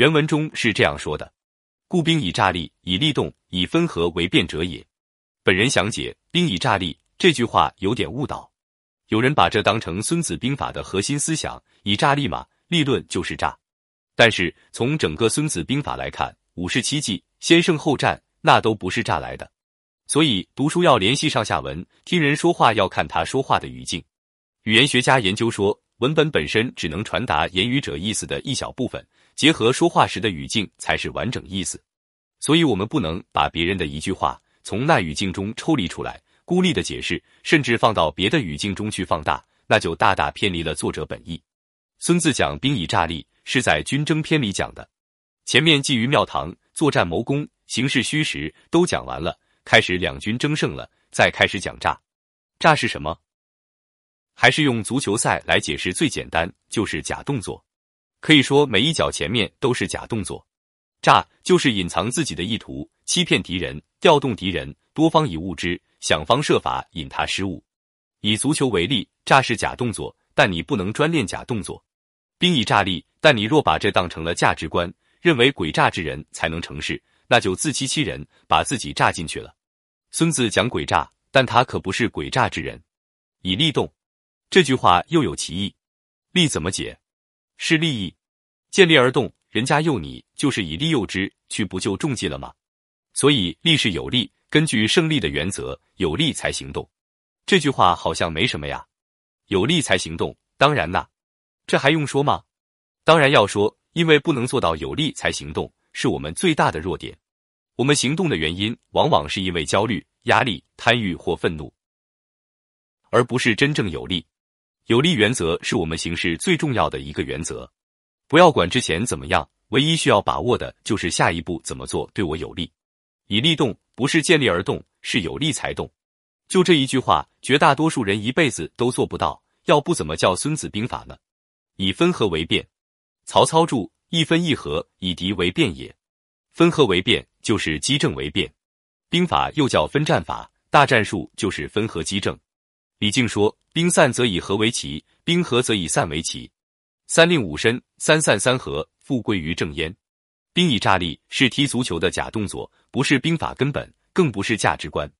原文中是这样说的：“故兵以诈立，以利动，以分合为变者也。”本人详解：“兵以诈立”这句话有点误导，有人把这当成《孙子兵法》的核心思想，以诈立嘛，立论就是诈。但是从整个《孙子兵法》来看，五十七计先胜后战，那都不是诈来的。所以读书要联系上下文，听人说话要看他说话的语境。语言学家研究说，文本本身只能传达言语者意思的一小部分，结合说话时的语境才是完整意思。所以，我们不能把别人的一句话从那语境中抽离出来，孤立的解释，甚至放到别的语境中去放大，那就大大偏离了作者本意。孙子讲兵以诈立。是在军争篇里讲的，前面寄于庙堂、作战谋攻、形势虚实都讲完了，开始两军争胜了，再开始讲诈。诈是什么？还是用足球赛来解释最简单，就是假动作。可以说每一脚前面都是假动作。诈就是隐藏自己的意图，欺骗敌人，调动敌人，多方以误之，想方设法引他失误。以足球为例，诈是假动作，但你不能专练假动作。兵以诈立，但你若把这当成了价值观，认为诡诈之人才能成事，那就自欺欺人，把自己诈进去了。孙子讲诡诈，但他可不是诡诈之人。以利动，这句话又有其意。利怎么解？是利益，见利而动，人家诱你，就是以利诱之，去不就中计了吗？所以利是有利，根据胜利的原则，有利才行动。这句话好像没什么呀，有利才行动，当然啦。这还用说吗？当然要说，因为不能做到有利才行动，是我们最大的弱点。我们行动的原因，往往是因为焦虑、压力、贪欲或愤怒，而不是真正有利。有利原则是我们行事最重要的一个原则。不要管之前怎么样，唯一需要把握的就是下一步怎么做对我有利。以利动，不是见利而动，是有利才动。就这一句话，绝大多数人一辈子都做不到，要不怎么叫《孙子兵法》呢？以分合为变，曹操著：一分一合，以敌为变也。分合为变，就是击正为变。兵法又叫分战法，大战术就是分合击正。李靖说：兵散则以和为奇，兵合则以散为奇。三令五申，三散三合，复归于正焉。兵以诈立是踢足球的假动作，不是兵法根本，更不是价值观。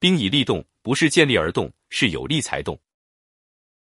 兵以利动，不是见利而动，是有利才动。